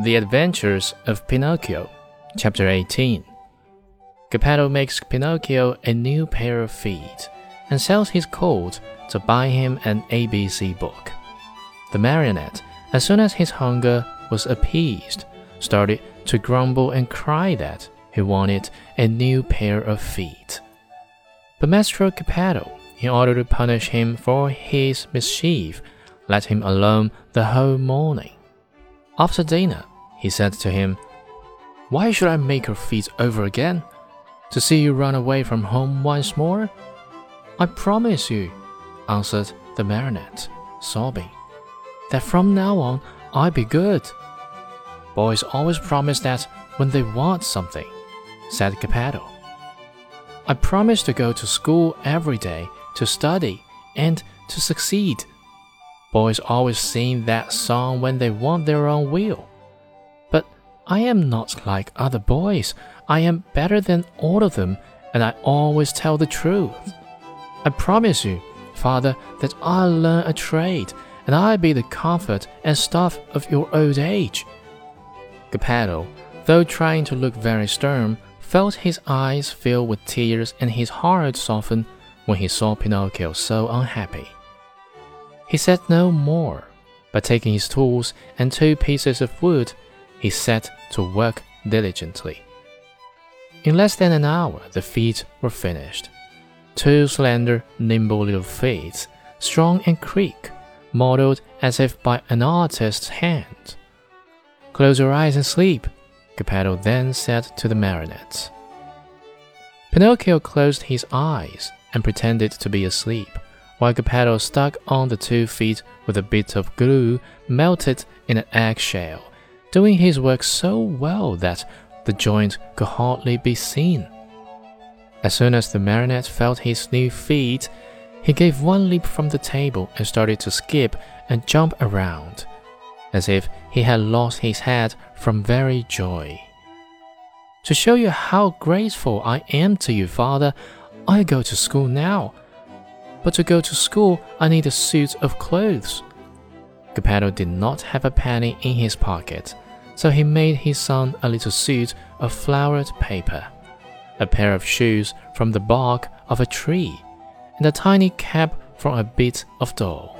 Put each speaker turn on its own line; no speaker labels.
The Adventures of Pinocchio, Chapter 18. Geppetto makes Pinocchio a new pair of feet and sells his coat to buy him an ABC book. The marionette, as soon as his hunger was appeased, started to grumble and cry that he wanted a new pair of feet. But Mastro Geppetto, in order to punish him for his mischief, let him alone the whole morning. After dinner, he said to him, Why should I make your feet over again? To see you run away from home once more? I promise you, answered the marionette, sobbing, that from now on I'll be good. Boys always promise that when they want something, said Geppetto. I promise to go to school every day to study and to succeed. Boys always sing that song when they want their own will. I am not like other boys. I am better than all of them, and I always tell the truth. I promise you, Father, that I'll learn a trade, and I'll be the comfort and staff of your old age. Geppetto, though trying to look very stern, felt his eyes fill with tears and his heart soften when he saw Pinocchio so unhappy. He said no more, but taking his tools and two pieces of wood, he set to work diligently. In less than an hour, the feet were finished. Two slender, nimble little feet, strong and quick, modeled as if by an artist's hand. Close your eyes and sleep, Geppetto then said to the marionettes. Pinocchio closed his eyes and pretended to be asleep while Geppetto stuck on the two feet with a bit of glue melted in an eggshell, doing his work so well that the joint could hardly be seen. As soon as the marionette felt his new feet, he gave one leap from the table and started to skip and jump around, as if he had lost his head from very joy. To show you how grateful I am to you, father, I go to school now but to go to school, I need a suit of clothes. Geppetto did not have a penny in his pocket, so he made his son a little suit of flowered paper, a pair of shoes from the bark of a tree, and a tiny cap from a bit of dough.